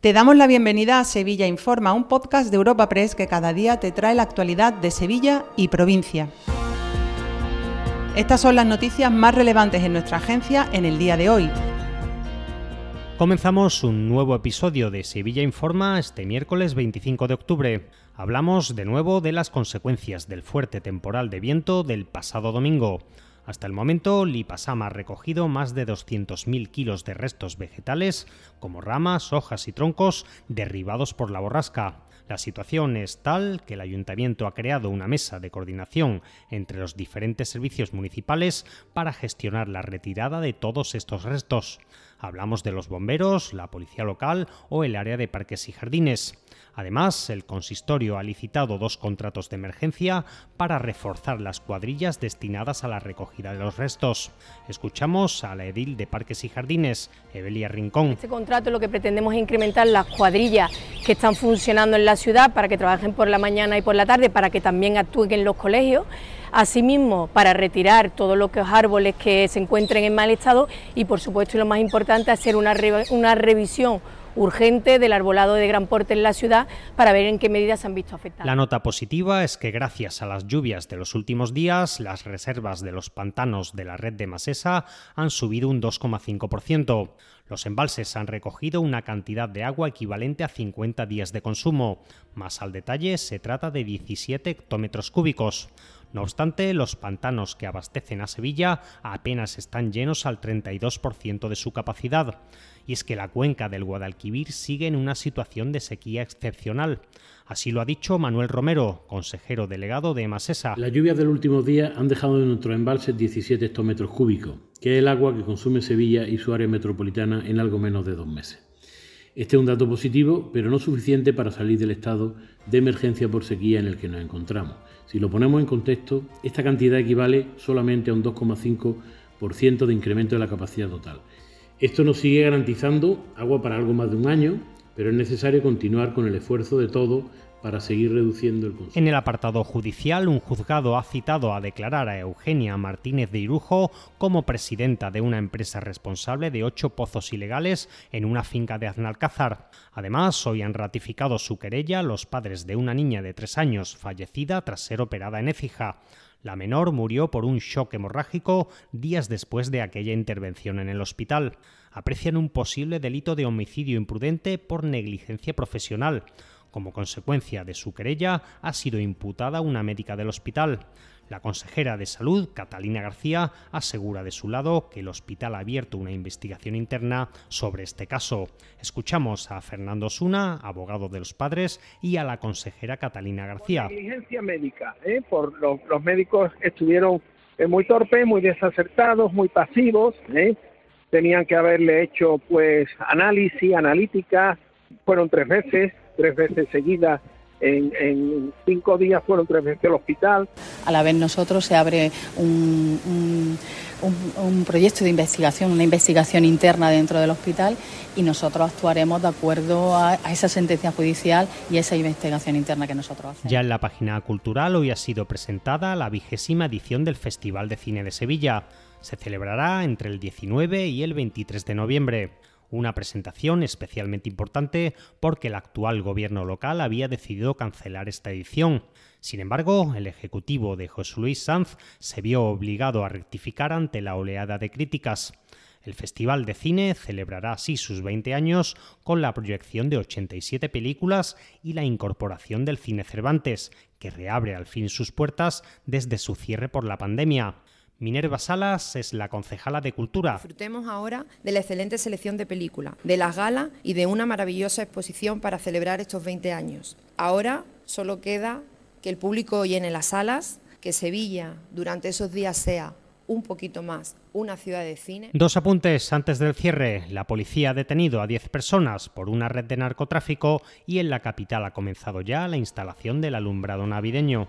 Te damos la bienvenida a Sevilla Informa, un podcast de Europa Press que cada día te trae la actualidad de Sevilla y provincia. Estas son las noticias más relevantes en nuestra agencia en el día de hoy. Comenzamos un nuevo episodio de Sevilla Informa este miércoles 25 de octubre. Hablamos de nuevo de las consecuencias del fuerte temporal de viento del pasado domingo. Hasta el momento, Lipasama ha recogido más de 200.000 kilos de restos vegetales, como ramas, hojas y troncos, derribados por la borrasca. La situación es tal que el ayuntamiento ha creado una mesa de coordinación entre los diferentes servicios municipales para gestionar la retirada de todos estos restos. Hablamos de los bomberos, la policía local o el área de parques y jardines. Además, el consistorio ha licitado dos contratos de emergencia para reforzar las cuadrillas destinadas a la recogida de los restos. Escuchamos a la edil de Parques y Jardines, Evelia Rincón. Este contrato lo que pretendemos es incrementar las cuadrillas que están funcionando en la ciudad para que trabajen por la mañana y por la tarde, para que también actúen en los colegios. Asimismo, para retirar todos los árboles que se encuentren en mal estado y, por supuesto, y lo más importante, hacer una, una revisión urgente del arbolado de gran porte en la ciudad para ver en qué medidas se han visto afectadas. La nota positiva es que gracias a las lluvias de los últimos días, las reservas de los pantanos de la red de Masesa han subido un 2,5%. Los embalses han recogido una cantidad de agua equivalente a 50 días de consumo. Más al detalle, se trata de 17 hectómetros cúbicos. No obstante, los pantanos que abastecen a Sevilla apenas están llenos al 32% de su capacidad. Y es que la cuenca del Guadalquivir sigue en una situación de sequía excepcional. Así lo ha dicho Manuel Romero, consejero delegado de Masesa. Las lluvias del último día han dejado en nuestro embalse 17 hectómetros cúbicos, que es el agua que consume Sevilla y su área metropolitana en algo menos de dos meses. Este es un dato positivo, pero no suficiente para salir del estado de emergencia por sequía en el que nos encontramos. Si lo ponemos en contexto, esta cantidad equivale solamente a un 2,5% de incremento de la capacidad total. Esto nos sigue garantizando agua para algo más de un año, pero es necesario continuar con el esfuerzo de todo para seguir reduciendo el consumo. En el apartado judicial, un juzgado ha citado a declarar a Eugenia Martínez de Irujo como presidenta de una empresa responsable de ocho pozos ilegales en una finca de Aznalcázar. Además, hoy han ratificado su querella los padres de una niña de tres años fallecida tras ser operada en Écija. La menor murió por un shock hemorrágico días después de aquella intervención en el hospital. Aprecian un posible delito de homicidio imprudente por negligencia profesional. Como consecuencia de su querella, ha sido imputada una médica del hospital. La consejera de Salud, Catalina García, asegura de su lado que el hospital ha abierto una investigación interna sobre este caso. Escuchamos a Fernando Suna, abogado de los padres, y a la consejera Catalina García. Negligencia médica, ¿eh? por los, médicos estuvieron eh, muy torpes, muy desacertados, muy pasivos. ¿eh? Tenían que haberle hecho pues análisis, analítica, fueron tres veces tres veces seguidas en, cinco días fueron tres veces al hospital. A la vez nosotros se abre un, un, proyecto de investigación, una investigación interna dentro del hospital y nosotros actuaremos de acuerdo a, a, esa sentencia judicial y a esa investigación interna que nosotros hacemos. Ya en la página cultural hoy ha sido presentada la vigésima edición del Festival de Cine de Sevilla. Se celebrará entre el 19 y el 23 de noviembre. Una presentación especialmente importante porque el actual gobierno local había decidido cancelar esta edición. Sin embargo, el ejecutivo de José Luis Sanz se vio obligado a rectificar ante la oleada de críticas. El Festival de Cine celebrará así sus 20 años con la proyección de 87 películas y la incorporación del Cine Cervantes, que reabre al fin sus puertas desde su cierre por la pandemia. Minerva Salas es la concejala de Cultura. Disfrutemos ahora de la excelente selección de películas, de las galas y de una maravillosa exposición para celebrar estos 20 años. Ahora solo queda que el público llene las salas, que Sevilla durante esos días sea un poquito más una ciudad de cine. Dos apuntes antes del cierre. La policía ha detenido a 10 personas por una red de narcotráfico y en la capital ha comenzado ya la instalación del alumbrado navideño.